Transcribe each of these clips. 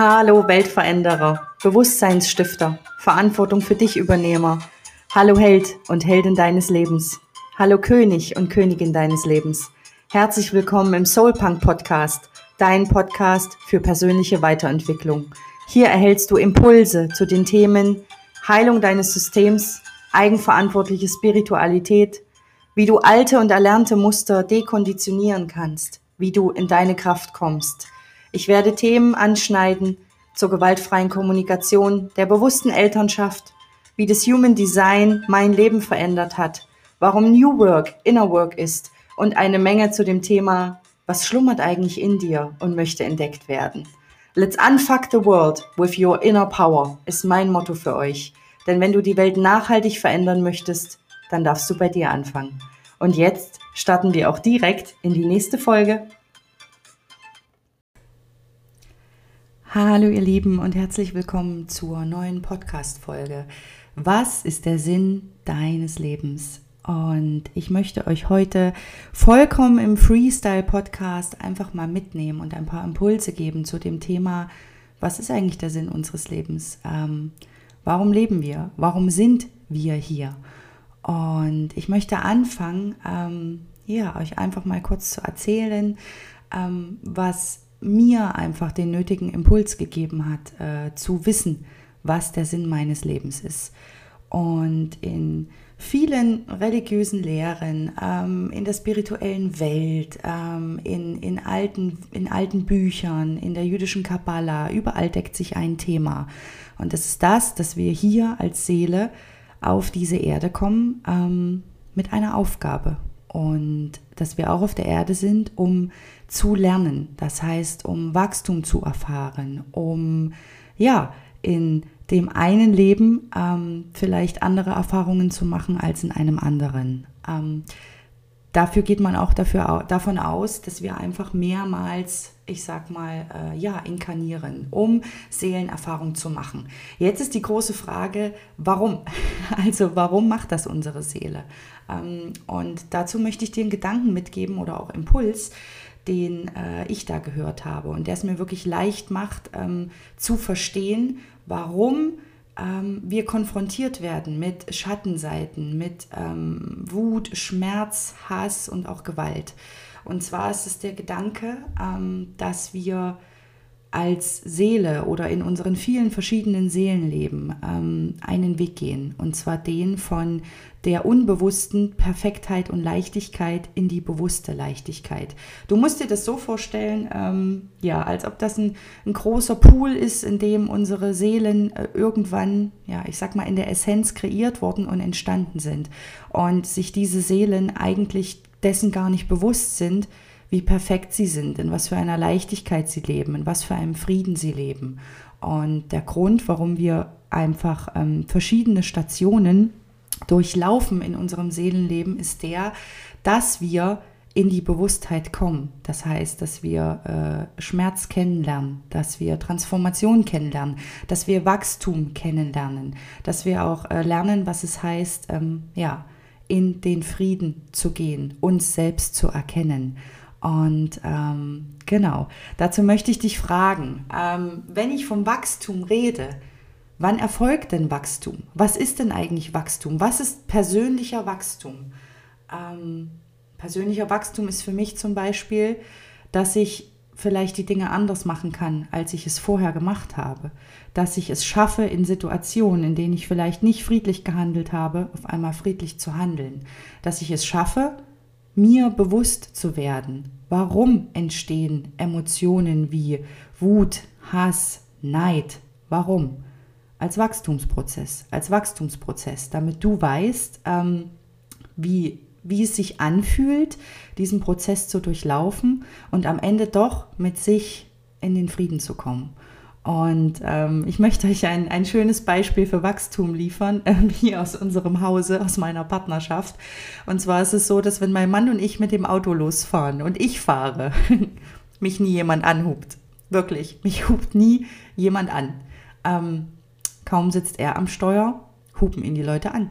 Hallo Weltveränderer, Bewusstseinsstifter, Verantwortung für dich Übernehmer. Hallo Held und Heldin deines Lebens. Hallo König und Königin deines Lebens. Herzlich willkommen im Soulpunk Podcast, dein Podcast für persönliche Weiterentwicklung. Hier erhältst du Impulse zu den Themen Heilung deines Systems, eigenverantwortliche Spiritualität, wie du alte und erlernte Muster dekonditionieren kannst, wie du in deine Kraft kommst – ich werde Themen anschneiden zur gewaltfreien Kommunikation, der bewussten Elternschaft, wie das Human Design mein Leben verändert hat, warum New Work Inner Work ist und eine Menge zu dem Thema, was schlummert eigentlich in dir und möchte entdeckt werden. Let's unfuck the world with your inner power ist mein Motto für euch. Denn wenn du die Welt nachhaltig verändern möchtest, dann darfst du bei dir anfangen. Und jetzt starten wir auch direkt in die nächste Folge. Hallo ihr Lieben und herzlich willkommen zur neuen Podcast-Folge. Was ist der Sinn deines Lebens? Und ich möchte euch heute vollkommen im Freestyle-Podcast einfach mal mitnehmen und ein paar Impulse geben zu dem Thema, was ist eigentlich der Sinn unseres Lebens? Ähm, warum leben wir? Warum sind wir hier? Und ich möchte anfangen, ähm, ja, euch einfach mal kurz zu erzählen, ähm, was mir einfach den nötigen Impuls gegeben hat, äh, zu wissen, was der Sinn meines Lebens ist. Und in vielen religiösen Lehren, ähm, in der spirituellen Welt, ähm, in, in, alten, in alten Büchern, in der jüdischen Kabbala, überall deckt sich ein Thema. Und das ist das, dass wir hier als Seele auf diese Erde kommen ähm, mit einer Aufgabe. Und dass wir auch auf der Erde sind, um zu lernen. Das heißt, um Wachstum zu erfahren, um ja in dem einen Leben ähm, vielleicht andere Erfahrungen zu machen als in einem anderen. Ähm, dafür geht man auch dafür, davon aus, dass wir einfach mehrmals, ich sag mal, äh, ja, inkarnieren, um Seelenerfahrung zu machen. Jetzt ist die große Frage, warum? Also, warum macht das unsere Seele? Ähm, und dazu möchte ich dir einen Gedanken mitgeben oder auch Impuls den äh, ich da gehört habe und der es mir wirklich leicht macht ähm, zu verstehen, warum ähm, wir konfrontiert werden mit Schattenseiten, mit ähm, Wut, Schmerz, Hass und auch Gewalt. Und zwar ist es der Gedanke, ähm, dass wir als Seele oder in unseren vielen verschiedenen Seelenleben ähm, einen Weg gehen. Und zwar den von der unbewussten Perfektheit und Leichtigkeit in die bewusste Leichtigkeit. Du musst dir das so vorstellen, ähm, ja, als ob das ein, ein, großer Pool ist, in dem unsere Seelen äh, irgendwann, ja, ich sag mal, in der Essenz kreiert worden und entstanden sind. Und sich diese Seelen eigentlich dessen gar nicht bewusst sind, wie perfekt sie sind, in was für einer Leichtigkeit sie leben, in was für einem Frieden sie leben. Und der Grund, warum wir einfach ähm, verschiedene Stationen durchlaufen in unserem Seelenleben, ist der, dass wir in die Bewusstheit kommen. Das heißt, dass wir äh, Schmerz kennenlernen, dass wir Transformation kennenlernen, dass wir Wachstum kennenlernen, dass wir auch äh, lernen, was es heißt, ähm, ja, in den Frieden zu gehen, uns selbst zu erkennen. Und ähm, genau, dazu möchte ich dich fragen, ähm, wenn ich vom Wachstum rede, wann erfolgt denn Wachstum? Was ist denn eigentlich Wachstum? Was ist persönlicher Wachstum? Ähm, persönlicher Wachstum ist für mich zum Beispiel, dass ich vielleicht die Dinge anders machen kann, als ich es vorher gemacht habe. Dass ich es schaffe, in Situationen, in denen ich vielleicht nicht friedlich gehandelt habe, auf einmal friedlich zu handeln. Dass ich es schaffe, mir bewusst zu werden, warum entstehen Emotionen wie Wut, Hass, Neid, warum? Als Wachstumsprozess, als Wachstumsprozess, damit du weißt, ähm, wie, wie es sich anfühlt, diesen Prozess zu durchlaufen und am Ende doch mit sich in den Frieden zu kommen. Und ähm, ich möchte euch ein, ein schönes Beispiel für Wachstum liefern, äh, hier aus unserem Hause, aus meiner Partnerschaft. Und zwar ist es so, dass wenn mein Mann und ich mit dem Auto losfahren und ich fahre, mich nie jemand anhubt. Wirklich, mich hupt nie jemand an. Ähm, kaum sitzt er am Steuer, hupen ihn die Leute an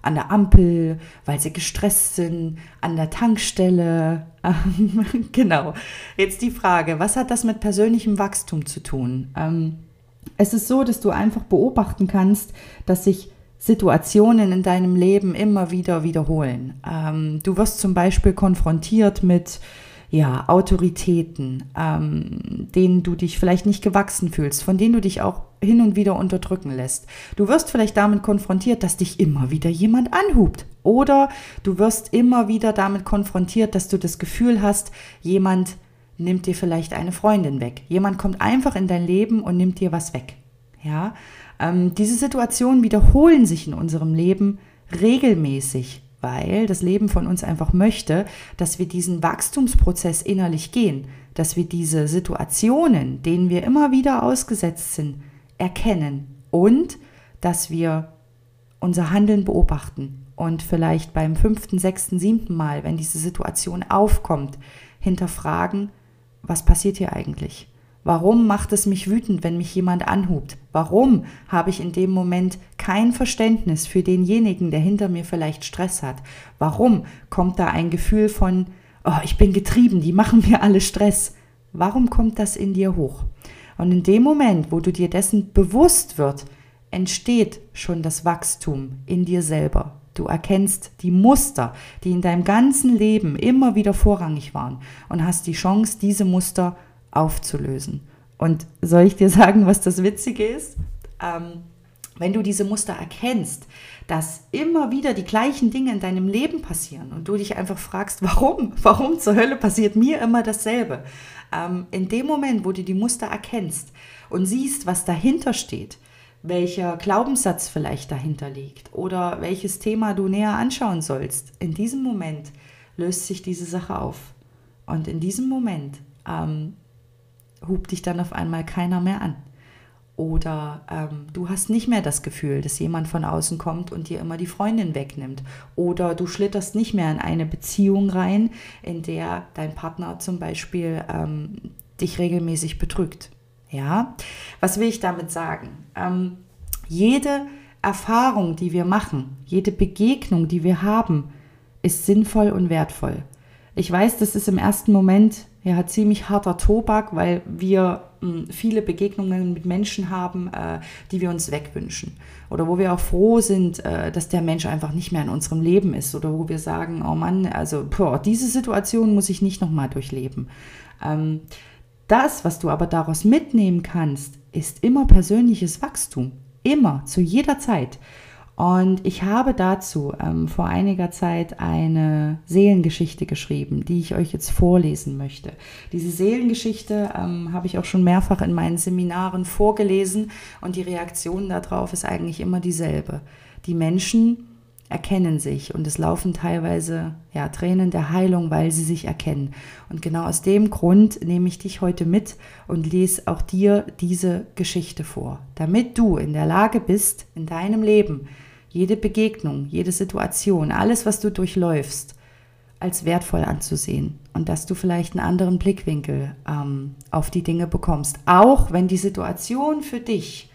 an der Ampel, weil sie gestresst sind, an der Tankstelle, Genau. Jetzt die Frage, was hat das mit persönlichem Wachstum zu tun? Ähm, es ist so, dass du einfach beobachten kannst, dass sich Situationen in deinem Leben immer wieder wiederholen. Ähm, du wirst zum Beispiel konfrontiert mit ja, Autoritäten, ähm, denen du dich vielleicht nicht gewachsen fühlst, von denen du dich auch hin und wieder unterdrücken lässt. Du wirst vielleicht damit konfrontiert, dass dich immer wieder jemand anhubt. Oder du wirst immer wieder damit konfrontiert, dass du das Gefühl hast, jemand nimmt dir vielleicht eine Freundin weg. Jemand kommt einfach in dein Leben und nimmt dir was weg. Ja, ähm, diese Situationen wiederholen sich in unserem Leben regelmäßig weil das Leben von uns einfach möchte, dass wir diesen Wachstumsprozess innerlich gehen, dass wir diese Situationen, denen wir immer wieder ausgesetzt sind, erkennen und dass wir unser Handeln beobachten und vielleicht beim fünften, sechsten, siebten Mal, wenn diese Situation aufkommt, hinterfragen, was passiert hier eigentlich? Warum macht es mich wütend, wenn mich jemand anhubt? Warum habe ich in dem Moment kein Verständnis für denjenigen, der hinter mir vielleicht Stress hat? Warum kommt da ein Gefühl von, oh, ich bin getrieben, die machen mir alle Stress? Warum kommt das in dir hoch? Und in dem Moment, wo du dir dessen bewusst wird, entsteht schon das Wachstum in dir selber. Du erkennst die Muster, die in deinem ganzen Leben immer wieder vorrangig waren und hast die Chance, diese Muster aufzulösen. Und soll ich dir sagen, was das Witzige ist? Ähm, wenn du diese Muster erkennst, dass immer wieder die gleichen Dinge in deinem Leben passieren und du dich einfach fragst, warum? Warum zur Hölle passiert mir immer dasselbe? Ähm, in dem Moment, wo du die Muster erkennst und siehst, was dahinter steht, welcher Glaubenssatz vielleicht dahinter liegt oder welches Thema du näher anschauen sollst, in diesem Moment löst sich diese Sache auf. Und in diesem Moment ähm, hupt dich dann auf einmal keiner mehr an. Oder ähm, du hast nicht mehr das Gefühl, dass jemand von außen kommt und dir immer die Freundin wegnimmt. Oder du schlitterst nicht mehr in eine Beziehung rein, in der dein Partner zum Beispiel ähm, dich regelmäßig betrügt. Ja, was will ich damit sagen? Ähm, jede Erfahrung, die wir machen, jede Begegnung, die wir haben, ist sinnvoll und wertvoll. Ich weiß, das ist im ersten Moment ja ziemlich harter Tobak, weil wir mh, hm, viele Begegnungen mit Menschen haben, äh, die wir uns wegwünschen. Oder wo wir auch froh sind, äh, dass der Mensch einfach nicht mehr in unserem Leben ist. Oder wo wir sagen, oh Mann, also boah, diese Situation muss ich nicht nochmal durchleben. Ähm, das, was du aber daraus mitnehmen kannst, ist immer persönliches Wachstum. Immer, zu jeder Zeit. Und ich habe dazu ähm, vor einiger Zeit eine Seelengeschichte geschrieben, die ich euch jetzt vorlesen möchte. Diese Seelengeschichte ähm, habe ich auch schon mehrfach in meinen Seminaren vorgelesen und die Reaktion darauf ist eigentlich immer dieselbe. Die Menschen erkennen sich und es laufen teilweise ja, Tränen der Heilung, weil sie sich erkennen. Und genau aus dem Grund nehme ich dich heute mit und lese auch dir diese Geschichte vor, damit du in der Lage bist, in deinem Leben jede Begegnung, jede Situation, alles, was du durchläufst, als wertvoll anzusehen und dass du vielleicht einen anderen Blickwinkel ähm, auf die Dinge bekommst. Auch wenn die Situation für dich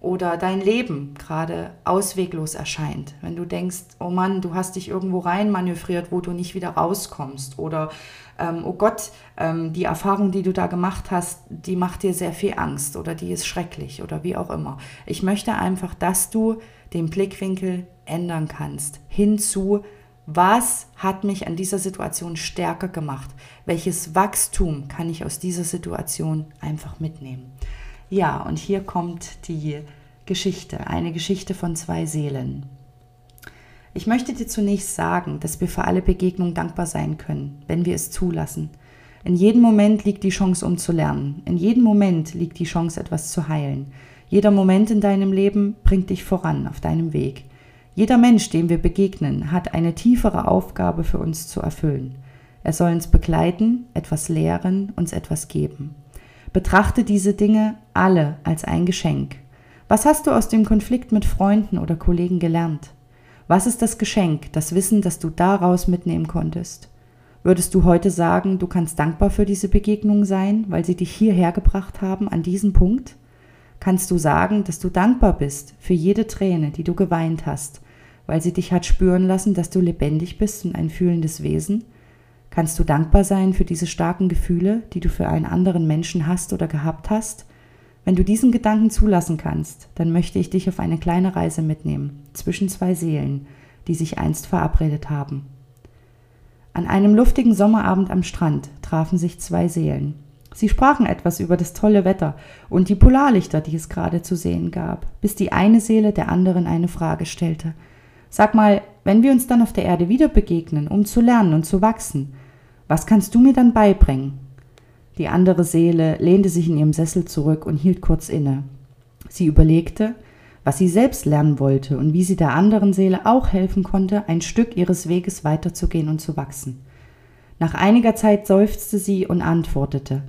oder dein Leben gerade ausweglos erscheint. Wenn du denkst, oh Mann, du hast dich irgendwo reinmanövriert, wo du nicht wieder rauskommst. Oder, ähm, oh Gott, ähm, die Erfahrung, die du da gemacht hast, die macht dir sehr viel Angst oder die ist schrecklich oder wie auch immer. Ich möchte einfach, dass du den Blickwinkel ändern kannst. Hinzu, was hat mich an dieser Situation stärker gemacht? Welches Wachstum kann ich aus dieser Situation einfach mitnehmen? Ja, und hier kommt die Geschichte, eine Geschichte von zwei Seelen. Ich möchte dir zunächst sagen, dass wir für alle Begegnungen dankbar sein können, wenn wir es zulassen. In jedem Moment liegt die Chance, um zu lernen. In jedem Moment liegt die Chance, etwas zu heilen. Jeder Moment in deinem Leben bringt dich voran auf deinem Weg. Jeder Mensch, dem wir begegnen, hat eine tiefere Aufgabe für uns zu erfüllen. Er soll uns begleiten, etwas lehren, uns etwas geben. Betrachte diese Dinge alle als ein Geschenk. Was hast du aus dem Konflikt mit Freunden oder Kollegen gelernt? Was ist das Geschenk, das Wissen, das du daraus mitnehmen konntest? Würdest du heute sagen, du kannst dankbar für diese Begegnung sein, weil sie dich hierher gebracht haben, an diesen Punkt? kannst du sagen, dass du dankbar bist für jede Träne, die du geweint hast, weil sie dich hat spüren lassen, dass du lebendig bist und ein fühlendes Wesen? Kannst du dankbar sein für diese starken Gefühle, die du für einen anderen Menschen hast oder gehabt hast? Wenn du diesen Gedanken zulassen kannst, dann möchte ich dich auf eine kleine Reise mitnehmen zwischen zwei Seelen, die sich einst verabredet haben. An einem luftigen Sommerabend am Strand trafen sich zwei Seelen. Sie sprachen etwas über das tolle Wetter und die Polarlichter, die es gerade zu sehen gab, bis die eine Seele der anderen eine Frage stellte. Sag mal, wenn wir uns dann auf der Erde wieder begegnen, um zu lernen und zu wachsen, was kannst du mir dann beibringen? Die andere Seele lehnte sich in ihrem Sessel zurück und hielt kurz inne. Sie überlegte, was sie selbst lernen wollte und wie sie der anderen Seele auch helfen konnte, ein Stück ihres Weges weiterzugehen und zu wachsen. Nach einiger Zeit seufzte sie und antwortete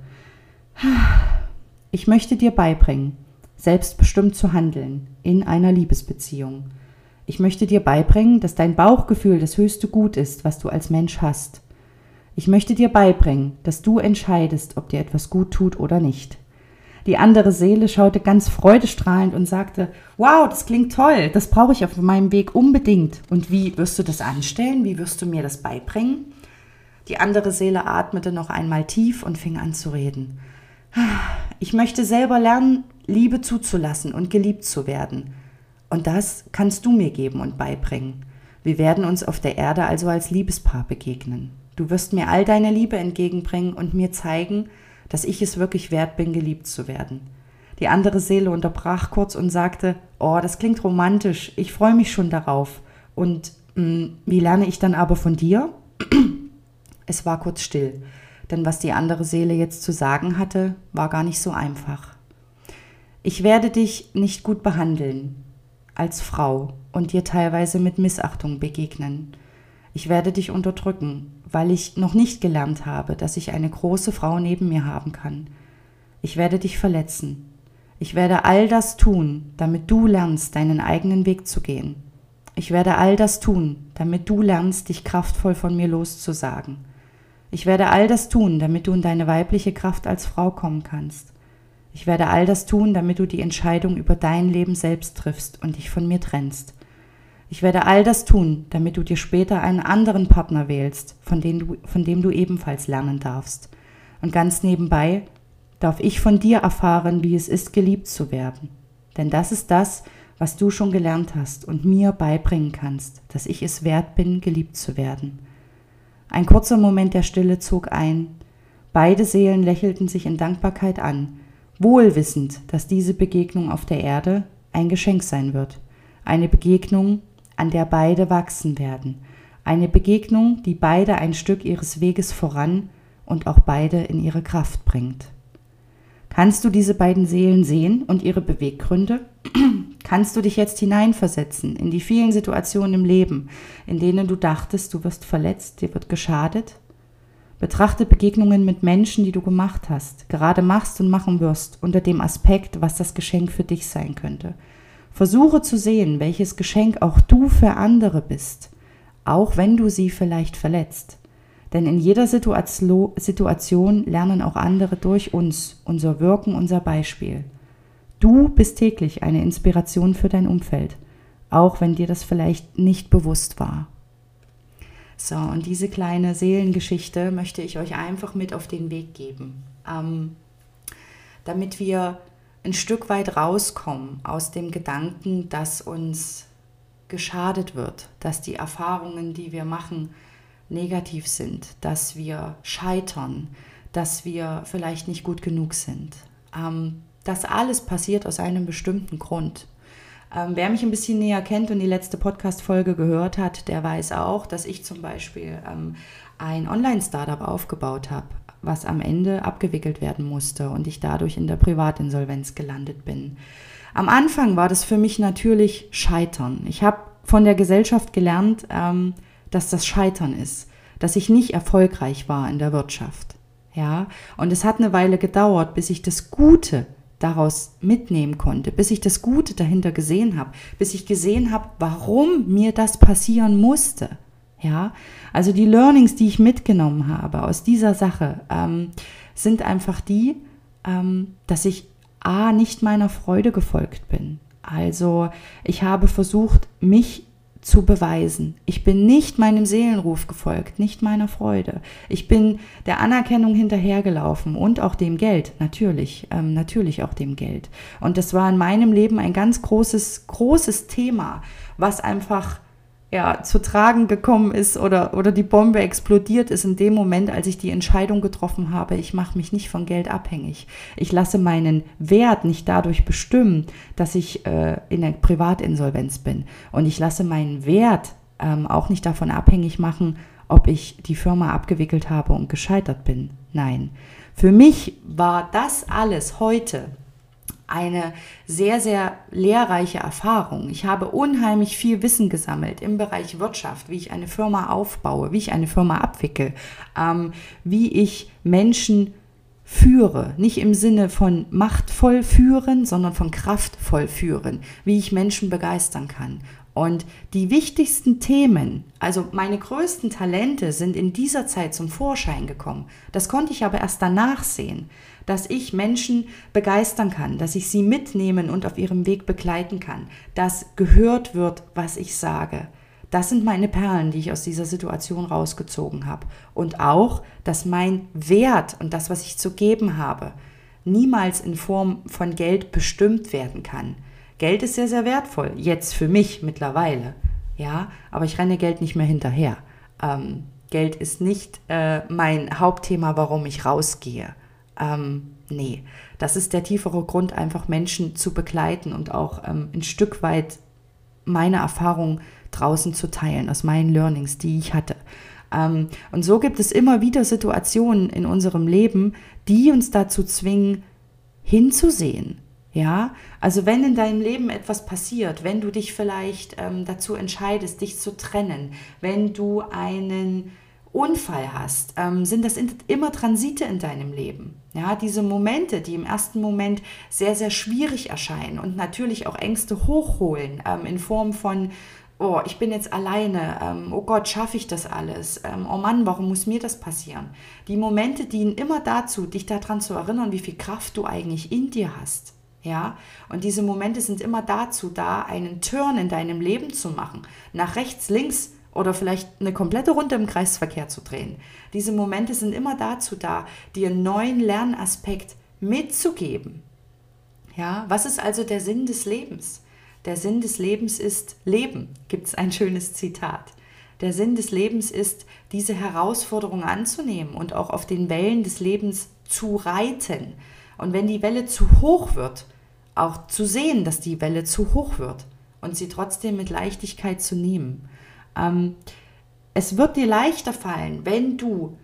Ich möchte dir beibringen, selbstbestimmt zu handeln in einer Liebesbeziehung. Ich möchte dir beibringen, dass dein Bauchgefühl das höchste Gut ist, was du als Mensch hast. Ich möchte dir beibringen, dass du entscheidest, ob dir etwas gut tut oder nicht. Die andere Seele schaute ganz freudestrahlend und sagte, wow, das klingt toll, das brauche ich auf meinem Weg unbedingt. Und wie wirst du das anstellen? Wie wirst du mir das beibringen? Die andere Seele atmete noch einmal tief und fing an zu reden. Ich möchte selber lernen, Liebe zuzulassen und geliebt zu werden. Und das kannst du mir geben und beibringen. Wir werden uns auf der Erde also als Liebespaar begegnen. Du wirst mir all deine Liebe entgegenbringen und mir zeigen, dass ich es wirklich wert bin, geliebt zu werden. Die andere Seele unterbrach kurz und sagte, oh, das klingt romantisch, ich freue mich schon darauf. Und mh, hm, wie lerne ich dann aber von dir? Es war kurz still, denn was die andere Seele jetzt zu sagen hatte, war gar nicht so einfach. Ich werde dich nicht gut behandeln als Frau und dir teilweise mit Missachtung begegnen. Ich werde dich unterdrücken, weil ich noch nicht gelernt habe, dass ich eine große Frau neben mir haben kann. Ich werde dich verletzen. Ich werde all das tun, damit du lernst, deinen eigenen Weg zu gehen. Ich werde all das tun, damit du lernst, dich kraftvoll von mir loszusagen. Ich werde all das tun, damit du in deine weibliche Kraft als Frau kommen kannst. Ich werde all das tun, damit du die Entscheidung über dein Leben selbst triffst und dich von mir trennst. Ich werde all das tun, damit du dir später einen anderen Partner wählst, von dem du, von dem du ebenfalls lernen darfst. Und ganz nebenbei darf ich von dir erfahren, wie es ist, geliebt zu werden. Denn das ist das, was du schon gelernt hast und mir beibringen kannst, dass ich es wert bin, geliebt zu werden. Ein kurzer Moment der Stille zog ein. Beide Seelen lächelten sich in Dankbarkeit an, wohlwissend, dass diese Begegnung auf der Erde ein Geschenk sein wird. Eine Begegnung, an der beide wachsen werden. Eine Begegnung, die beide ein Stück ihres Weges voran und auch beide in ihre Kraft bringt. Kannst du diese beiden Seelen sehen und ihre Beweggründe? Kannst du dich jetzt hineinversetzen in die vielen Situationen im Leben, in denen du dachtest, du wirst verletzt, dir wird geschadet? Betrachte Begegnungen mit Menschen, die du gemacht hast, gerade machst und machen wirst, unter dem Aspekt, was das Geschenk für dich sein könnte. Versuche zu sehen, welches Geschenk auch du für andere bist, auch wenn du sie vielleicht verletzt. Denn in jeder Situation lernen auch andere durch uns, unser Wirken, unser Beispiel. Du bist täglich eine Inspiration für dein Umfeld, auch wenn dir das vielleicht nicht bewusst war. So, und diese kleine Seelengeschichte möchte ich euch einfach mit auf den Weg geben, ähm, damit wir ein Stück weit rauskommen aus dem Gedanken, dass uns geschadet wird, dass die Erfahrungen, die wir machen, negativ sind, dass wir scheitern, dass wir vielleicht nicht gut genug sind. Ähm, das alles passiert aus einem bestimmten Grund. Ähm, wer mich ein bisschen näher kennt und die letzte Podcast-Folge gehört hat, der weiß auch, dass ich zum Beispiel ähm, ein Online-Startup aufgebaut habe was am Ende abgewickelt werden musste und ich dadurch in der Privatinsolvenz gelandet bin. Am Anfang war das für mich natürlich Scheitern. Ich habe von der Gesellschaft gelernt, ähm, dass das Scheitern ist, dass ich nicht erfolgreich war in der Wirtschaft. Ja, und es hat eine Weile gedauert, bis ich das Gute daraus mitnehmen konnte, bis ich das Gute dahinter gesehen habe, bis ich gesehen habe, warum mir das passieren musste. Ja, also die Learnings, die ich mitgenommen habe aus dieser Sache, ähm, sind einfach die, ähm, dass ich A, nicht meiner Freude gefolgt bin. Also ich habe versucht, mich zu beweisen. Ich bin nicht meinem Seelenruf gefolgt, nicht meiner Freude. Ich bin der Anerkennung hinterhergelaufen und auch dem Geld, natürlich, ähm, natürlich auch dem Geld. Und das war in meinem Leben ein ganz großes, großes Thema, was einfach ja, zu tragen gekommen ist oder, oder die Bombe explodiert ist in dem Moment, als ich die Entscheidung getroffen habe, ich mache mich nicht von Geld abhängig. Ich lasse meinen Wert nicht dadurch bestimmen, dass ich äh, in der Privatinsolvenz bin. Und ich lasse meinen Wert ähm, auch nicht davon abhängig machen, ob ich die Firma abgewickelt habe und gescheitert bin. Nein. Für mich war das alles heute eine sehr, sehr lehrreiche Erfahrung. Ich habe unheimlich viel Wissen gesammelt im Bereich Wirtschaft, wie ich eine Firma aufbaue, wie ich eine Firma abwickel, ähm, wie ich Menschen führe, nicht im Sinne von machtvoll führen, sondern von kraftvoll führen, wie ich Menschen begeistern kann. Und die wichtigsten Themen, also meine größten Talente sind in dieser Zeit zum Vorschein gekommen. Das konnte ich aber erst danach sehen dass ich Menschen begeistern kann, dass ich sie mitnehmen und auf ihrem Weg begleiten kann, dass gehört wird, was ich sage. Das sind meine Perlen, die ich aus dieser Situation rausgezogen habe. Und auch, dass mein Wert und das, was ich zu geben habe, niemals in Form von Geld bestimmt werden kann. Geld ist sehr, sehr wertvoll, jetzt für mich mittlerweile. Ja, aber ich renne Geld nicht mehr hinterher. Ähm, Geld ist nicht äh, mein Hauptthema, warum ich rausgehe. Ähm, nee, das ist der tiefere Grund, einfach Menschen zu begleiten und auch ähm, ein Stück weit meine Erfahrungen draußen zu teilen, aus meinen Learnings, die ich hatte. Ähm, und so gibt es immer wieder Situationen in unserem Leben, die uns dazu zwingen, hinzusehen. Ja, also wenn in deinem Leben etwas passiert, wenn du dich vielleicht ähm, dazu entscheidest, dich zu trennen, wenn du einen Unfall hast, ähm, sind das immer Transite in deinem Leben. Ja, diese Momente, die im ersten Moment sehr, sehr schwierig erscheinen und natürlich auch Ängste hochholen ähm, in Form von, oh, ich bin jetzt alleine, ähm, oh Gott, schaffe ich das alles? Ähm, oh Mann, warum muss mir das passieren? Die Momente dienen immer dazu, dich daran zu erinnern, wie viel Kraft du eigentlich in dir hast. Ja, und diese Momente sind immer dazu da, einen Turn in deinem Leben zu machen, nach rechts, links, oder vielleicht eine komplette Runde im Kreisverkehr zu drehen. Diese Momente sind immer dazu da, dir einen neuen Lernaspekt mitzugeben. Ja, was ist also der Sinn des Lebens? Der Sinn des Lebens ist Leben, gibt es ein schönes Zitat. Der Sinn des Lebens ist, diese Herausforderung anzunehmen und auch auf den Wellen des Lebens zu reiten. Und wenn die Welle zu hoch wird, auch zu sehen, dass die Welle zu hoch wird und sie trotzdem mit Leichtigkeit zu nehmen. Ähm, es wird dir leichter fallen, wenn du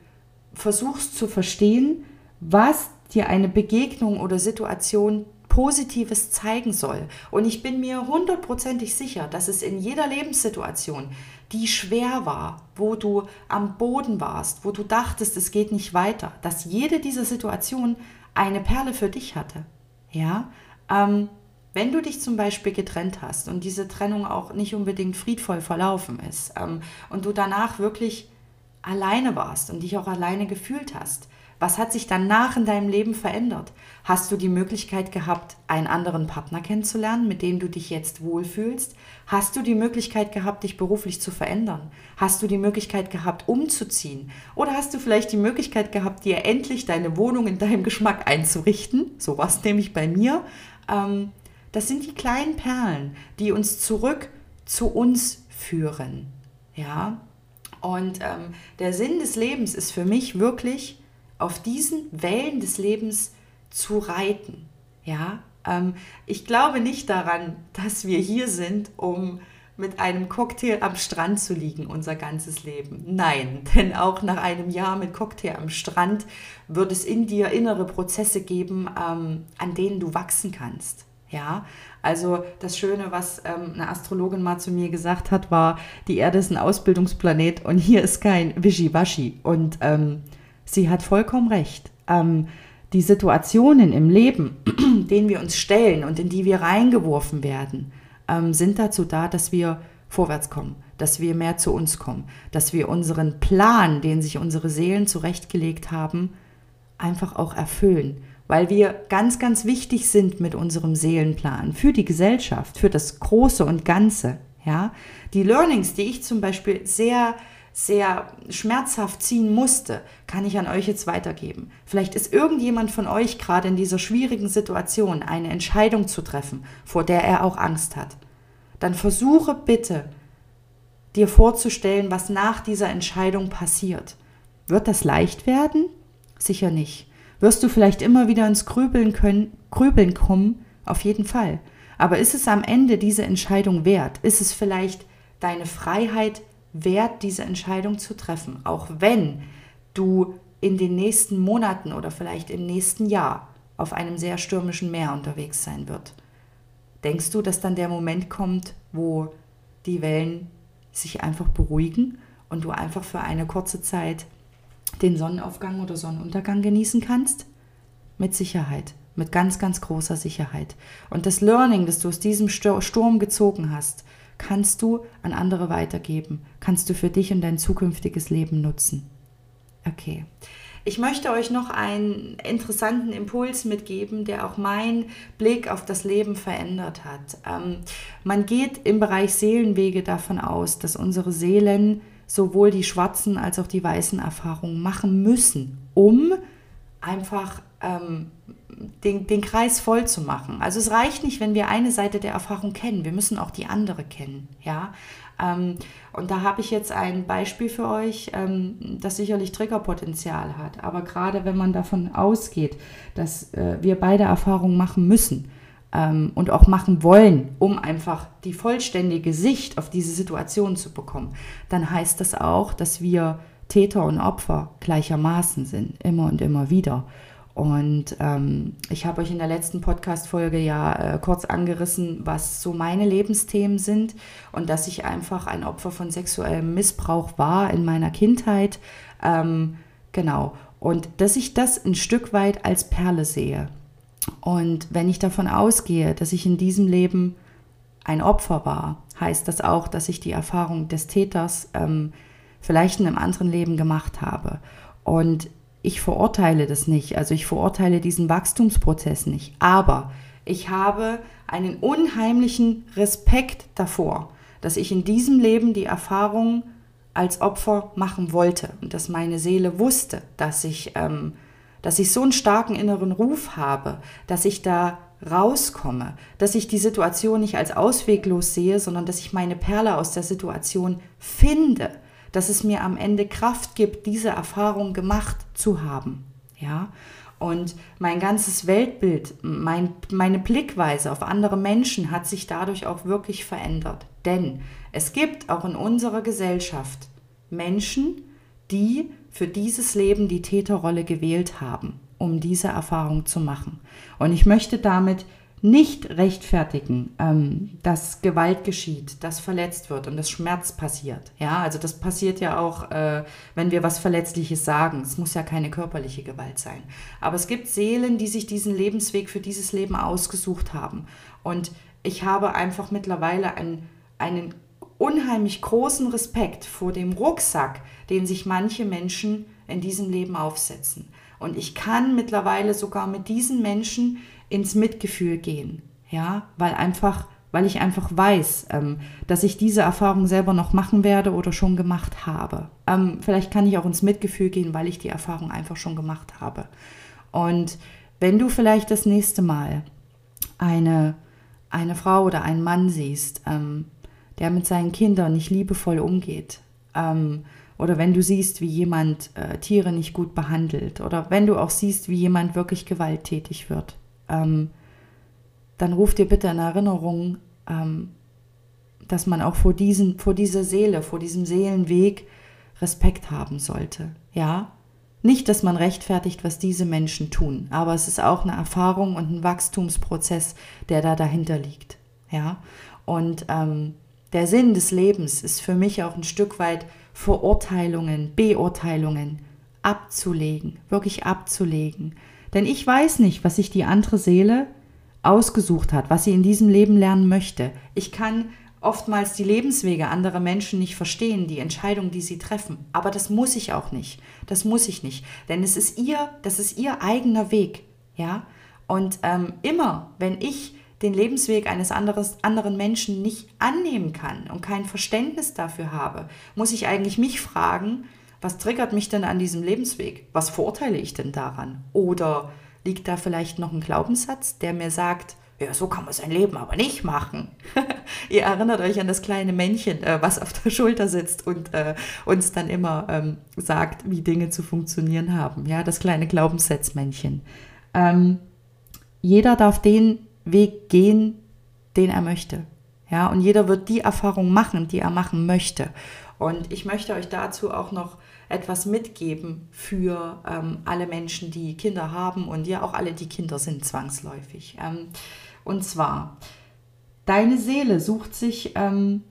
versuchst zu verstehen, was dir eine Begegnung oder Situation Positives zeigen soll. Und ich bin mir hundertprozentig sicher, dass es in jeder Lebenssituation, die schwer war, wo du am Boden warst, wo du dachtest, es geht nicht weiter, dass jede dieser Situationen eine Perle für dich hatte. Ja, ähm, wenn du dich zum Beispiel getrennt hast und diese Trennung auch nicht unbedingt friedvoll verlaufen ist ähm, und du danach wirklich alleine warst und dich auch alleine gefühlt hast, was hat sich danach in deinem Leben verändert? Hast du die Möglichkeit gehabt, einen anderen Partner kennenzulernen, mit dem du dich jetzt wohlfühlst? Hast du die Möglichkeit gehabt, dich beruflich zu verändern? Hast du die Möglichkeit gehabt, umzuziehen? Oder hast du vielleicht die Möglichkeit gehabt, dir endlich deine Wohnung in deinem Geschmack einzurichten? So war es nämlich bei mir. Ähm, das sind die kleinen Perlen, die uns zurück zu uns führen. Ja, und ähm, der Sinn des Lebens ist für mich wirklich, auf diesen Wellen des Lebens zu reiten. Ja, ähm, ich glaube nicht daran, dass wir hier sind, um mit einem Cocktail am Strand zu liegen, unser ganzes Leben. Nein, denn auch nach einem Jahr mit Cocktail am Strand wird es in dir innere Prozesse geben, ähm, an denen du wachsen kannst. Ja, also das Schöne, was ähm, eine Astrologin mal zu mir gesagt hat, war, die Erde ist ein Ausbildungsplanet und hier ist kein Wischiwaschi. Und ähm, sie hat vollkommen recht. Ähm, die Situationen im Leben, denen wir uns stellen und in die wir reingeworfen werden, ähm, sind dazu da, dass wir vorwärts kommen, dass wir mehr zu uns kommen, dass wir unseren Plan, den sich unsere Seelen zurechtgelegt haben, einfach auch erfüllen weil wir ganz, ganz wichtig sind mit unserem Seelenplan für die Gesellschaft, für das Große und Ganze. Ja, die Learnings, die ich zum Beispiel sehr sehr schmerzhaft ziehen musste, kann ich an euch jetzt weitergeben. Vielleicht ist irgendjemand von euch gerade in dieser schwierigen Situation, eine Entscheidung zu treffen, vor der er auch Angst hat. Dann versuche bitte, dir vorzustellen, was nach dieser Entscheidung passiert. Wird das leicht werden? Sicher nicht. Wirst du vielleicht immer wieder ins Grübeln können, Grübeln kommen? Auf jeden Fall. Aber ist es am Ende diese Entscheidung wert? Ist es vielleicht deine Freiheit wert, diese Entscheidung zu treffen, auch wenn du in den nächsten Monaten oder vielleicht im nächsten Jahr auf einem sehr stürmischen Meer unterwegs sein wird. Denkst du, dass dann der Moment kommt, wo die Wellen sich einfach beruhigen und du einfach für eine kurze Zeit den Sonnenaufgang oder Sonnenuntergang genießen kannst? Mit Sicherheit, mit ganz, ganz großer Sicherheit. Und das Learning, das du aus diesem Sturm gezogen hast, kannst du an andere weitergeben, kannst du für dich und dein zukünftiges Leben nutzen. Okay. Ich möchte euch noch einen interessanten Impuls mitgeben, der auch meinen Blick auf das Leben verändert hat. Ähm, man geht im Bereich Seelenwege davon aus, dass unsere Seelen sowohl die schwarzen als auch die weißen Erfahrungen machen müssen, um einfach ähm, den, den Kreis voll zu machen. Also es reicht nicht, wenn wir eine Seite der Erfahrung kennen, wir müssen auch die andere kennen. Ja? Ähm, und da habe ich jetzt ein Beispiel für euch, ähm, das sicherlich Triggerpotenzial hat. Aber gerade wenn man davon ausgeht, dass äh, wir beide Erfahrungen machen müssen, ähm, und auch machen wollen, um einfach die vollständige Sicht auf diese Situation zu bekommen, dann heißt das auch, dass wir Täter und Opfer gleichermaßen sind, immer und immer wieder. Und ähm, ich habe euch in der letzten Podcast-Folge ja äh, kurz angerissen, was so meine Lebensthemen sind und dass ich einfach ein Opfer von sexuellem Missbrauch war in meiner Kindheit. Ähm, genau. Und dass ich das ein Stück weit als Perle sehe. Und wenn ich davon ausgehe, dass ich in diesem Leben ein Opfer war, heißt das auch, dass ich die Erfahrung des Täters ähm, vielleicht in einem anderen Leben gemacht habe. Und ich verurteile das nicht, also ich verurteile diesen Wachstumsprozess nicht, aber ich habe einen unheimlichen Respekt davor, dass ich in diesem Leben die Erfahrung als Opfer machen wollte und dass meine Seele wusste, dass ich, ähm, dass ich so einen starken inneren Ruf habe, dass ich da rauskomme, dass ich die Situation nicht als ausweglos sehe, sondern dass ich meine Perle aus der Situation finde dass es mir am Ende Kraft gibt, diese Erfahrung gemacht zu haben. Ja, und mein ganzes Weltbild, mein, meine Blickweise auf andere Menschen hat sich dadurch auch wirklich verändert. Denn es gibt auch in unserer Gesellschaft Menschen, die für dieses Leben die Täterrolle gewählt haben, um diese Erfahrung zu machen. Und ich möchte damit nicht rechtfertigen, ähm, dass Gewalt geschieht, dass verletzt wird und dass Schmerz passiert. Ja, also das passiert ja auch, äh, wenn wir was Verletzliches sagen. Es muss ja keine körperliche Gewalt sein. Aber es gibt Seelen, die sich diesen Lebensweg für dieses Leben ausgesucht haben. Und ich habe einfach mittlerweile einen, einen unheimlich großen Respekt vor dem Rucksack, den sich manche Menschen in diesem Leben aufsetzen. Und ich kann mittlerweile sogar mit diesen Menschen ins Mitgefühl gehen, ja, weil einfach, weil ich einfach weiß, ähm, dass ich diese Erfahrung selber noch machen werde oder schon gemacht habe. Ähm, vielleicht kann ich auch ins Mitgefühl gehen, weil ich die Erfahrung einfach schon gemacht habe. Und wenn du vielleicht das nächste Mal eine, eine Frau oder einen Mann siehst, ähm, der mit seinen Kindern nicht liebevoll umgeht, ähm, oder wenn du siehst, wie jemand äh, Tiere nicht gut behandelt, oder wenn du auch siehst, wie jemand wirklich gewalttätig wird, ähm, dann ruf dir bitte in Erinnerung, ähm, dass man auch vor, diesen, vor dieser Seele, vor diesem Seelenweg Respekt haben sollte. Ja, nicht, dass man rechtfertigt, was diese Menschen tun, aber es ist auch eine Erfahrung und ein Wachstumsprozess, der da dahinter liegt. Ja, und ähm, der Sinn des Lebens ist für mich auch ein Stück weit Verurteilungen, Beurteilungen abzulegen, wirklich abzulegen. Denn ich weiß nicht, was sich die andere Seele ausgesucht hat, was sie in diesem Leben lernen möchte. Ich kann oftmals die Lebenswege anderer Menschen nicht verstehen, die Entscheidungen, die sie treffen. Aber das muss ich auch nicht. Das muss ich nicht. Denn es ist ihr, das ist ihr eigener Weg. Ja? Und ähm, immer, wenn ich den Lebensweg eines anderes, anderen Menschen nicht annehmen kann und kein Verständnis dafür habe, muss ich eigentlich mich fragen, was triggert mich denn an diesem Lebensweg? Was verurteile ich denn daran? Oder liegt da vielleicht noch ein Glaubenssatz, der mir sagt, ja, so kann man sein Leben aber nicht machen. Ihr erinnert euch an das kleine Männchen, äh, was auf der Schulter sitzt und äh, uns dann immer ähm, sagt, wie Dinge zu funktionieren haben. Ja, das kleine Glaubenssatzmännchen. Ähm, jeder darf den Weg gehen, den er möchte. Ja, und jeder wird die Erfahrung machen, die er machen möchte. Und ich möchte euch dazu auch noch etwas mitgeben für ähm, alle Menschen, die Kinder haben und ja auch alle, die Kinder sind, zwangsläufig. Ähm, und zwar, deine Seele sucht sich ähm,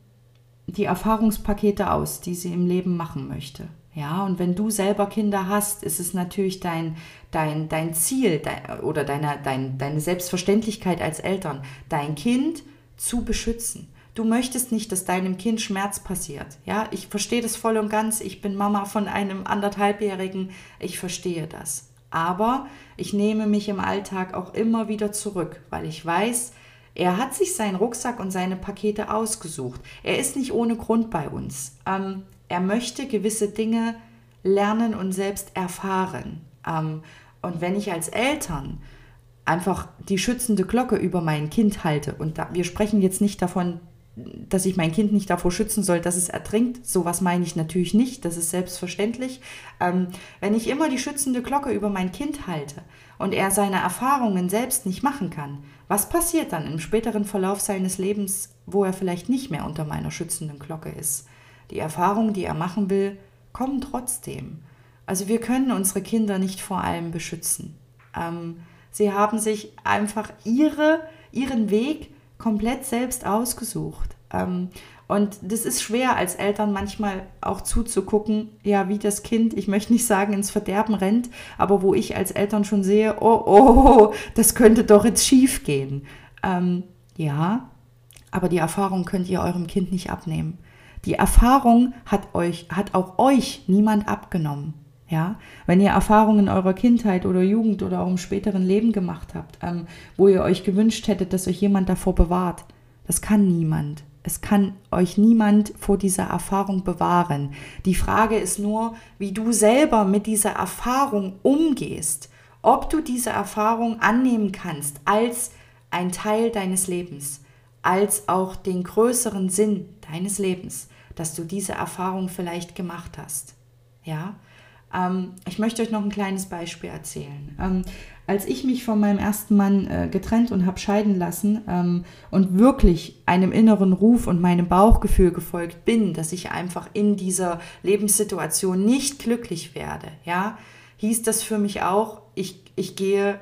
die Erfahrungspakete aus, die sie im Leben machen möchte. Ja, und wenn du selber Kinder hast, ist es natürlich dein, dein, dein Ziel dein, oder deine, dein, deine Selbstverständlichkeit als Eltern, dein Kind zu beschützen. Du möchtest nicht, dass deinem Kind Schmerz passiert. Ja, ich verstehe das voll und ganz. Ich bin Mama von einem anderthalbjährigen. Ich verstehe das. Aber ich nehme mich im Alltag auch immer wieder zurück, weil ich weiß, er hat sich seinen Rucksack und seine Pakete ausgesucht. Er ist nicht ohne Grund bei uns. Ähm, er möchte gewisse Dinge lernen und selbst erfahren. Ähm, und wenn ich als Eltern einfach die schützende Glocke über mein Kind halte, und da, wir sprechen jetzt nicht davon, dass ich mein Kind nicht davor schützen soll, dass es ertrinkt. Sowas meine ich natürlich nicht, das ist selbstverständlich. Ähm, wenn ich immer die schützende Glocke über mein Kind halte und er seine Erfahrungen selbst nicht machen kann, was passiert dann im späteren Verlauf seines Lebens, wo er vielleicht nicht mehr unter meiner schützenden Glocke ist? Die Erfahrungen, die er machen will, kommen trotzdem. Also wir können unsere Kinder nicht vor allem beschützen. Ähm, sie haben sich einfach ihre, ihren Weg komplett selbst ausgesucht. Ähm, und das ist schwer als Eltern manchmal auch zuzugucken, ja, wie das Kind, ich möchte nicht sagen, ins Verderben rennt, aber wo ich als Eltern schon sehe, oh, oh, das könnte doch jetzt schief gehen. Ähm, ja, aber die Erfahrung könnt ihr eurem Kind nicht abnehmen. Die Erfahrung hat euch, hat auch euch niemand abgenommen. Ja, wenn ihr Erfahrungen eurer Kindheit oder Jugend oder auch im späteren Leben gemacht habt, ähm, wo ihr euch gewünscht hättet, dass euch jemand davor bewahrt, das kann niemand. Es kann euch niemand vor dieser Erfahrung bewahren. Die Frage ist nur, wie du selber mit dieser Erfahrung umgehst. Ob du diese Erfahrung annehmen kannst als ein Teil deines Lebens, als auch den größeren Sinn deines Lebens, dass du diese Erfahrung vielleicht gemacht hast. Ja, ähm, ich möchte euch noch ein kleines Beispiel erzählen. Ähm, als ich mich von meinem ersten Mann äh, getrennt und habe scheiden lassen ähm, und wirklich einem inneren Ruf und meinem Bauchgefühl gefolgt bin, dass ich einfach in dieser Lebenssituation nicht glücklich werde, ja, hieß das für mich auch, ich, ich gehe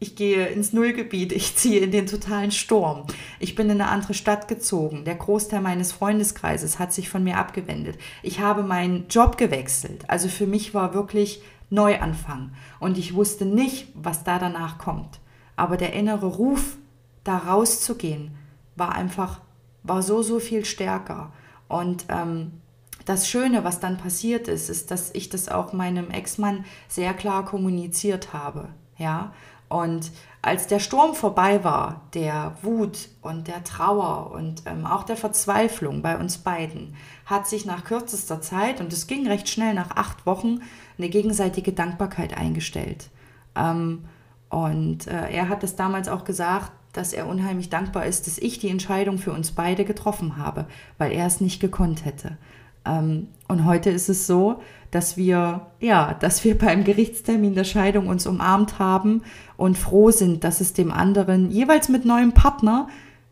ich gehe ins Nullgebiet, ich ziehe in den totalen Sturm. Ich bin in eine andere Stadt gezogen. Der Großteil meines Freundeskreises hat sich von mir abgewendet. Ich habe meinen Job gewechselt. Also für mich war wirklich Neuanfang. Und ich wusste nicht, was da danach kommt. Aber der innere Ruf, da rauszugehen, war einfach, war so, so viel stärker. Und ähm, das Schöne, was dann passiert ist, ist, dass ich das auch meinem Ex-Mann sehr klar kommuniziert habe. Ja, und als der Sturm vorbei war, der Wut und der Trauer und ähm, auch der Verzweiflung bei uns beiden, hat sich nach kürzester Zeit, und es ging recht schnell nach acht Wochen, eine gegenseitige Dankbarkeit eingestellt. Ähm, und äh, er hat es damals auch gesagt, dass er unheimlich dankbar ist, dass ich die Entscheidung für uns beide getroffen habe, weil er es nicht gekonnt hätte. Ähm, und heute ist es so, dass wir, ja, dass wir beim Gerichtstermin der Scheidung uns umarmt haben und froh sind, dass es dem anderen jeweils mit neuem Partner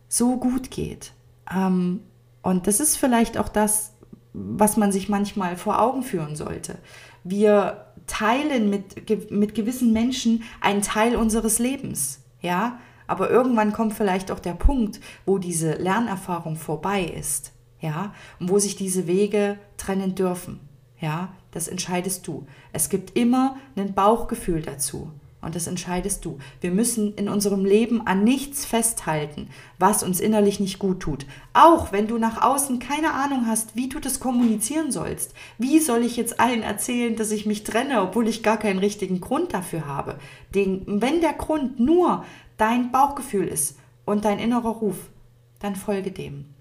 so gut geht. Ähm, und das ist vielleicht auch das, was man sich manchmal vor Augen führen sollte. Wir teilen mit, mit gewissen Menschen einen Teil unseres Lebens, ja, aber irgendwann kommt vielleicht auch der Punkt, wo diese Lernerfahrung vorbei ist ja, und wo sich diese Wege trennen dürfen, ja, das entscheidest du. Es gibt immer ein Bauchgefühl dazu und das entscheidest du. Wir müssen in unserem Leben an nichts festhalten, was uns innerlich nicht gut tut. Auch wenn du nach außen keine Ahnung hast, wie du das kommunizieren sollst. Wie soll ich jetzt allen erzählen, dass ich mich trenne, obwohl ich gar keinen richtigen Grund dafür habe? Den, wenn der Grund nur dein Bauchgefühl ist und dein innerer Ruf, dann folge dem.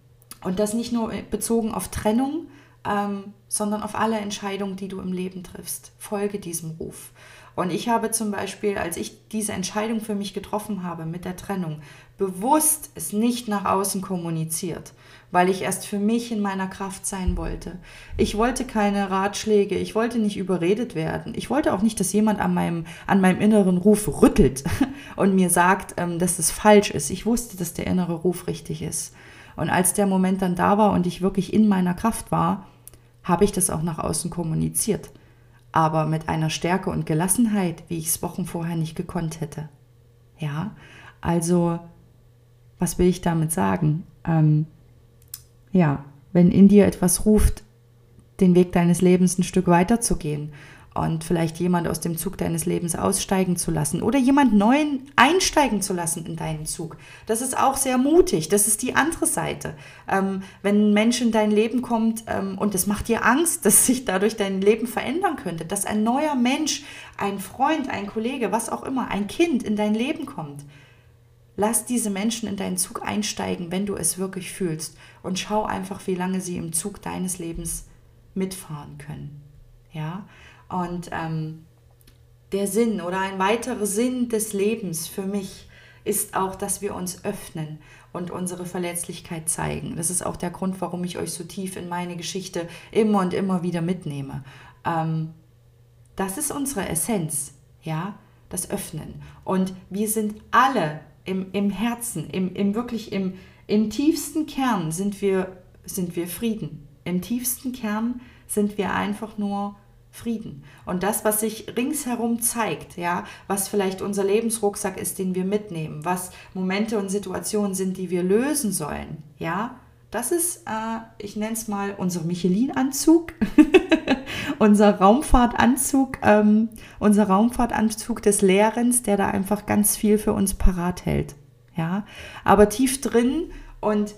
Und das nicht nur bezogen auf Trennung, ähm, sondern auf alle Entscheidungen, die du im Leben triffst. Folge diesem Ruf. Und ich habe zum Beispiel, als ich diese Entscheidung für mich getroffen habe mit der Trennung, bewusst es nicht nach außen kommuniziert, weil ich erst für mich in meiner Kraft sein wollte. Ich wollte keine Ratschläge, ich wollte nicht überredet werden. Ich wollte auch nicht, dass jemand an meinem, an meinem inneren Ruf rüttelt und mir sagt, ähm, dass es falsch ist. Ich wusste, dass der innere Ruf richtig ist. Und als der Moment dann da war und ich wirklich in meiner Kraft war, habe ich das auch nach außen kommuniziert aber mit einer Stärke und Gelassenheit, wie ich es Wochen vorher nicht gekonnt hätte. Ja, also, was will ich damit sagen? Ähm, ja, wenn in dir etwas ruft, den Weg deines Lebens ein Stück weiter zu gehen und vielleicht jemand aus dem Zug deines Lebens aussteigen zu lassen oder jemand neuen einsteigen zu lassen in deinen Zug. Das ist auch sehr mutig. Das ist die andere Seite. Ähm, wenn ein Mensch in dein Leben kommt ähm, und es macht dir Angst, dass sich dadurch dein Leben verändern könnte, dass ein neuer Mensch, ein Freund, ein Kollege, was auch immer, ein Kind in dein Leben kommt. Lass diese Menschen in deinen Zug einsteigen, wenn du es wirklich fühlst und schau einfach, wie lange sie im Zug deines Lebens mitfahren können. Ja, und ähm, der Sinn oder ein weiterer Sinn des Lebens für mich ist auch, dass wir uns öffnen und unsere Verletzlichkeit zeigen. Das ist auch der Grund, warum ich euch so tief in meine Geschichte immer und immer wieder mitnehme. Ähm, das ist unsere Essenz, ja, das Öffnen. Und wir sind alle im, im Herzen, im, im wirklich im, im tiefsten Kern sind wir, sind wir Frieden. Im tiefsten Kern sind wir einfach nur Frieden. Und das, was sich ringsherum zeigt, ja, was vielleicht unser Lebensrucksack ist, den wir mitnehmen, was Momente und Situationen sind, die wir lösen sollen, ja, das ist, äh, ich nenne es mal, unser Michelin-Anzug, unser Raumfahrtanzug, ähm, unser Raumfahrtanzug des Lehrens, der da einfach ganz viel für uns parat hält. Ja, aber tief drin und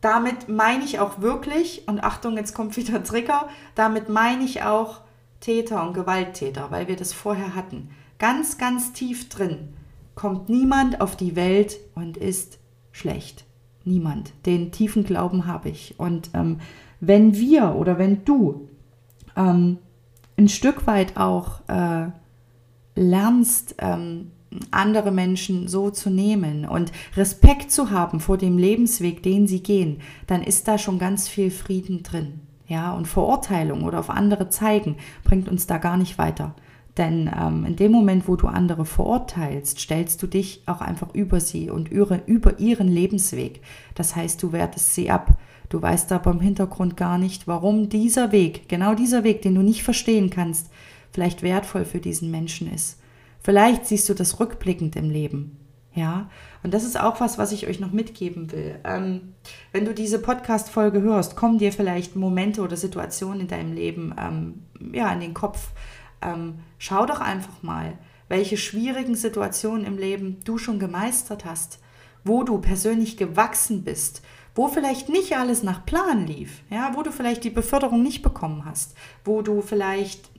damit meine ich auch wirklich, und Achtung, jetzt kommt wieder Trigger, damit meine ich auch Täter und Gewalttäter, weil wir das vorher hatten. Ganz, ganz tief drin kommt niemand auf die Welt und ist schlecht. Niemand. Den tiefen Glauben habe ich. Und ähm, wenn wir oder wenn du ähm, ein Stück weit auch äh, lernst, ähm, andere Menschen so zu nehmen und Respekt zu haben vor dem Lebensweg, den sie gehen, dann ist da schon ganz viel Frieden drin. Ja, und Verurteilung oder auf andere zeigen bringt uns da gar nicht weiter. Denn ähm, in dem Moment, wo du andere verurteilst, stellst du dich auch einfach über sie und über, über ihren Lebensweg. Das heißt, du wertest sie ab. Du weißt aber im Hintergrund gar nicht, warum dieser Weg, genau dieser Weg, den du nicht verstehen kannst, vielleicht wertvoll für diesen Menschen ist. Vielleicht siehst du das rückblickend im Leben. Ja, und das ist auch was, was ich euch noch mitgeben will. Ähm, wenn du diese Podcast-Folge hörst, kommen dir vielleicht Momente oder Situationen in deinem Leben ähm, ja, in den Kopf. Ähm, schau doch einfach mal, welche schwierigen Situationen im Leben du schon gemeistert hast, wo du persönlich gewachsen bist, wo vielleicht nicht alles nach Plan lief, ja, wo du vielleicht die Beförderung nicht bekommen hast, wo du vielleicht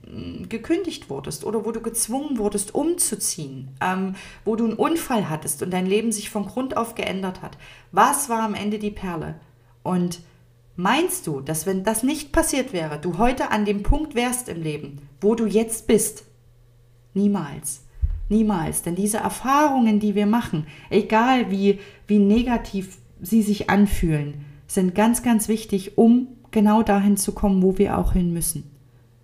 gekündigt wurdest oder wo du gezwungen wurdest, umzuziehen, ähm, wo du einen Unfall hattest und dein Leben sich von Grund auf geändert hat. Was war am Ende die Perle? Und meinst du, dass wenn das nicht passiert wäre, du heute an dem Punkt wärst im Leben, wo du jetzt bist? Niemals. Niemals. Denn diese Erfahrungen, die wir machen, egal wie, wie negativ sie sich anfühlen, sind ganz, ganz wichtig, um genau dahin zu kommen, wo wir auch hin müssen.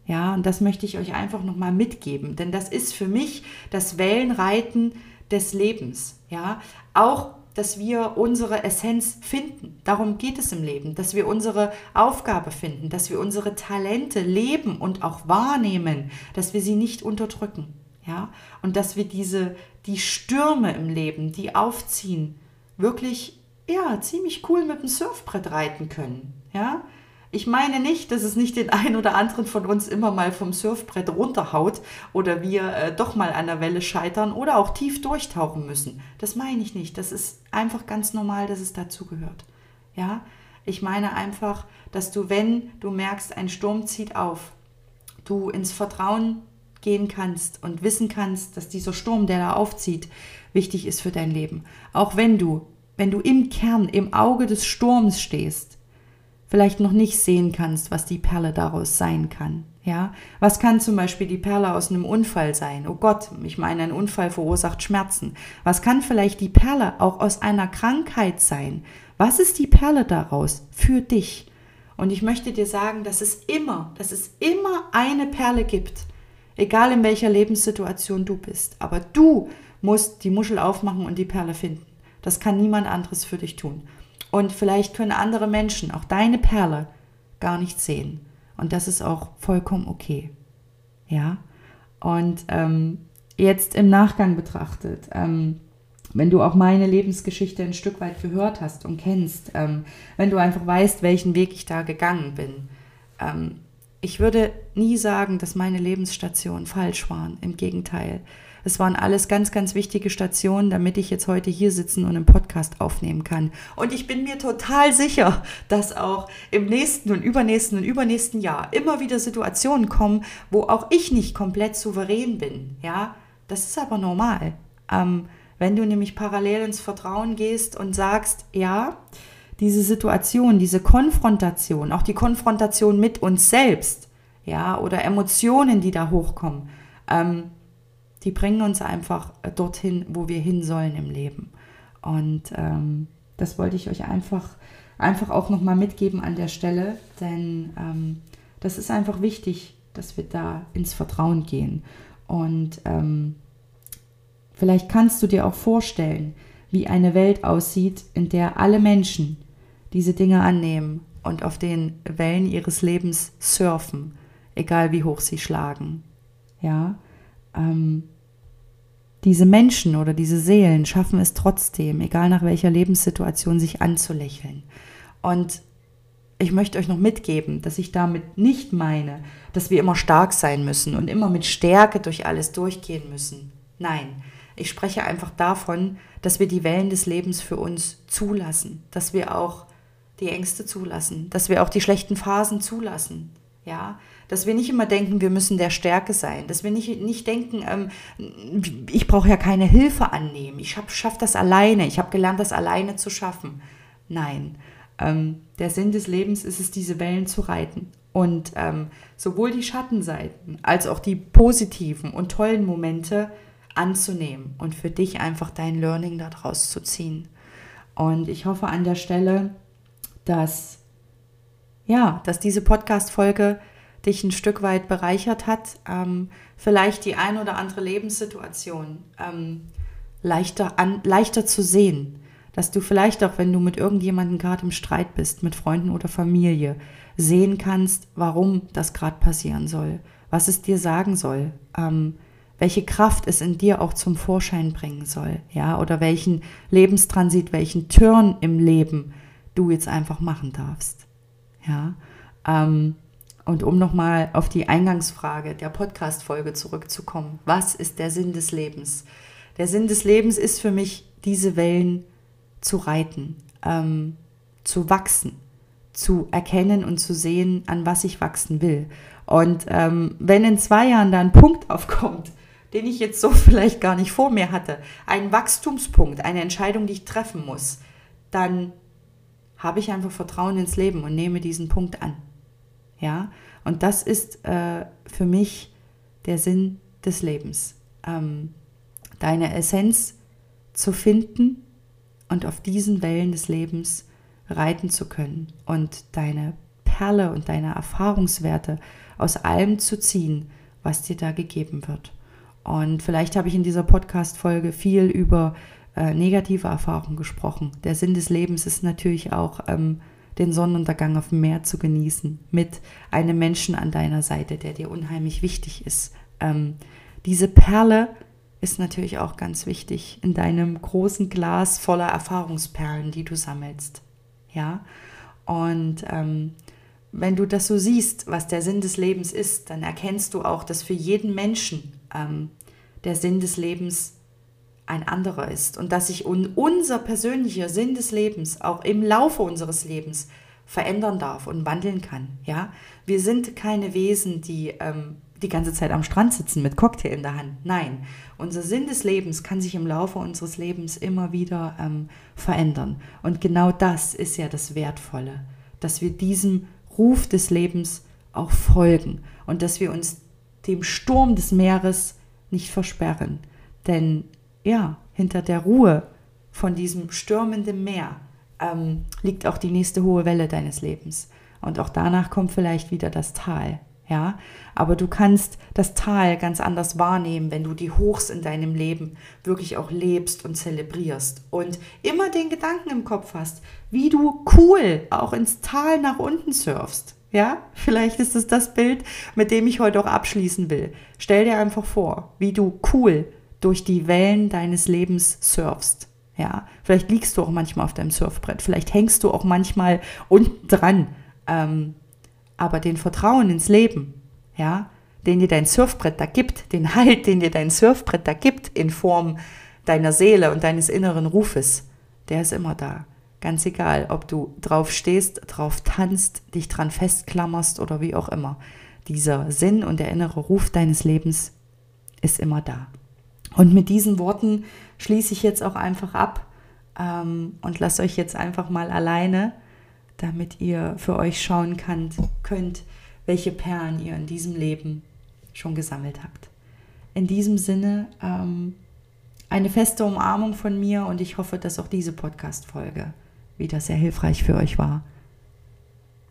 Ja, und das möchte ich euch einfach nochmal mitgeben, denn das ist für mich das Wellenreiten des Lebens. Ja, auch, dass wir unsere Essenz finden. Darum geht es im Leben, dass wir unsere Aufgabe finden, dass wir unsere Talente leben und auch wahrnehmen, dass wir sie nicht unterdrücken. Ja, und dass wir diese, die Stürme im Leben, die aufziehen, wirklich ja, ziemlich cool mit dem Surfbrett reiten können. Ja? Ich meine nicht, dass es nicht den einen oder anderen von uns immer mal vom Surfbrett runterhaut oder wir äh, doch mal an der Welle scheitern oder auch tief durchtauchen müssen. Das meine ich nicht. Das ist einfach ganz normal, dass es dazu gehört. Ja? Ich meine einfach, dass du, wenn du merkst, ein Sturm zieht auf, du ins Vertrauen gehen kannst und wissen kannst, dass dieser Sturm, der da aufzieht, wichtig ist für dein Leben. Auch wenn du wenn du im Kern, im Auge des Sturms stehst, vielleicht noch nicht sehen kannst, was die Perle daraus sein kann. Ja, was kann zum Beispiel die Perle aus einem Unfall sein? Oh Gott, ich meine, ein Unfall verursacht Schmerzen. Was kann vielleicht die Perle auch aus einer Krankheit sein? Was ist die Perle daraus für dich? Und ich möchte dir sagen, dass es immer, dass es immer eine Perle gibt, egal in welcher Lebenssituation du bist. Aber du musst die Muschel aufmachen und die Perle finden. Das kann niemand anderes für dich tun. Und vielleicht können andere Menschen auch deine Perle gar nicht sehen. Und das ist auch vollkommen okay. Ja. Und ähm, jetzt im Nachgang betrachtet, ähm, wenn du auch meine Lebensgeschichte ein Stück weit gehört hast und kennst, ähm, wenn du einfach weißt, welchen Weg ich da gegangen bin, ähm, ich würde nie sagen, dass meine Lebensstationen falsch waren. Im Gegenteil. Es waren alles ganz, ganz wichtige Stationen, damit ich jetzt heute hier sitzen und einen Podcast aufnehmen kann. Und ich bin mir total sicher, dass auch im nächsten und übernächsten und übernächsten Jahr immer wieder Situationen kommen, wo auch ich nicht komplett souverän bin. Ja, das ist aber normal. Ähm, wenn du nämlich parallel ins Vertrauen gehst und sagst, ja, diese Situation, diese Konfrontation, auch die Konfrontation mit uns selbst, ja, oder Emotionen, die da hochkommen, ähm, die bringen uns einfach äh, dorthin, wo wir hin sollen im Leben. Und ähm, das wollte ich euch einfach, einfach auch nochmal mitgeben an der Stelle, denn ähm, das ist einfach wichtig, dass wir da ins Vertrauen gehen. Und ähm, vielleicht kannst du dir auch vorstellen, wie eine Welt aussieht, in der alle Menschen diese Dinge annehmen und auf den Wellen ihres Lebens surfen, egal wie hoch sie schlagen. Ja, ähm, diese Menschen oder diese Seelen schaffen es trotzdem, egal nach welcher Lebenssituation, sich anzulächeln. Und ich möchte euch noch mitgeben, dass ich damit nicht meine, dass wir immer stark sein müssen und immer mit Stärke durch alles durchgehen müssen. Nein, ich spreche einfach davon, dass wir die Wellen des Lebens für uns zulassen, dass wir auch die Ängste zulassen, dass wir auch die schlechten Phasen zulassen. Ja, dass wir nicht immer denken, wir müssen der Stärke sein, dass wir nicht, nicht denken, ähm, ich brauche ja keine Hilfe annehmen, ich schaffe das alleine, ich habe gelernt, das alleine zu schaffen. Nein, ähm, der Sinn des Lebens ist es, diese Wellen zu reiten. Und ähm, sowohl die Schattenseiten als auch die positiven und tollen Momente anzunehmen und für dich einfach dein Learning daraus zu ziehen. Und ich hoffe an der Stelle, dass ja, dass diese Podcast-Folge dich ein Stück weit bereichert hat, ähm, vielleicht die ein oder andere Lebenssituation ähm, leichter, an, leichter zu sehen. Dass du vielleicht auch, wenn du mit irgendjemandem gerade im Streit bist, mit Freunden oder Familie, sehen kannst, warum das gerade passieren soll, was es dir sagen soll, ähm, welche Kraft es in dir auch zum Vorschein bringen soll, ja, oder welchen Lebenstransit, welchen Turn im Leben du jetzt einfach machen darfst, ja. Ähm, und um nochmal auf die Eingangsfrage der Podcast-Folge zurückzukommen, was ist der Sinn des Lebens? Der Sinn des Lebens ist für mich, diese Wellen zu reiten, ähm, zu wachsen, zu erkennen und zu sehen, an was ich wachsen will. Und ähm, wenn in zwei Jahren da ein Punkt aufkommt, den ich jetzt so vielleicht gar nicht vor mir hatte, ein Wachstumspunkt, eine Entscheidung, die ich treffen muss, dann habe ich einfach Vertrauen ins Leben und nehme diesen Punkt an. Ja, und das ist äh, für mich der Sinn des Lebens. Ähm, deine Essenz zu finden und auf diesen Wellen des Lebens reiten zu können und deine Perle und deine Erfahrungswerte aus allem zu ziehen, was dir da gegeben wird. Und vielleicht habe ich in dieser Podcast-Folge viel über äh, negative Erfahrungen gesprochen. Der Sinn des Lebens ist natürlich auch ähm, den Sonnenuntergang auf dem Meer zu genießen, mit einem Menschen an deiner Seite, der dir unheimlich wichtig ist. Ähm, diese Perle ist natürlich auch ganz wichtig in deinem großen Glas voller Erfahrungsperlen, die du sammelst. Ja, und ähm, wenn du das so siehst, was der Sinn des Lebens ist, dann erkennst du auch, dass für jeden Menschen ähm, der Sinn des Lebens ein anderer ist und dass sich unser persönlicher Sinn des Lebens auch im Laufe unseres Lebens verändern darf und wandeln kann. Ja, wir sind keine Wesen, die, ähm, die ganze Zeit am Strand sitzen mit Cocktail in der Hand. Nein, unser Sinn des Lebens kann sich im Laufe unseres Lebens immer wieder ähm, verändern. Und genau das ist ja das Wertvolle, dass wir diesem Ruf des Lebens auch folgen und dass wir uns dem Sturm des Meeres nicht versperren. Denn ja, hinter der Ruhe von diesem stürmenden Meer ähm, liegt auch die nächste hohe Welle deines Lebens. Und auch danach kommt vielleicht wieder das Tal. Ja, aber du kannst das Tal ganz anders wahrnehmen, wenn du die Hochs in deinem Leben wirklich auch lebst und zelebrierst und immer den Gedanken im Kopf hast, wie du cool auch ins Tal nach unten surfst. Ja, vielleicht ist es das Bild, mit dem ich heute auch abschließen will. Stell dir einfach vor, wie du cool durch die Wellen deines Lebens surfst. Ja, vielleicht liegst du auch manchmal auf deinem Surfbrett, vielleicht hängst du auch manchmal unten dran. Ähm, aber den Vertrauen ins Leben, ja, den dir dein Surfbrett da gibt, den Halt, den dir dein Surfbrett da gibt in Form deiner Seele und deines inneren Rufes, der ist immer da. Ganz egal, ob du drauf stehst, drauf tanzt, dich dran festklammerst oder wie auch immer. Dieser Sinn und der innere Ruf deines Lebens ist immer da. Und mit diesen Worten schließe ich jetzt auch einfach ab ähm, und lasse euch jetzt einfach mal alleine, damit ihr für euch schauen könnt, könnt, welche Perlen ihr in diesem Leben schon gesammelt habt. In diesem Sinne ähm, eine feste Umarmung von mir und ich hoffe, dass auch diese Podcast-Folge wieder sehr hilfreich für euch war.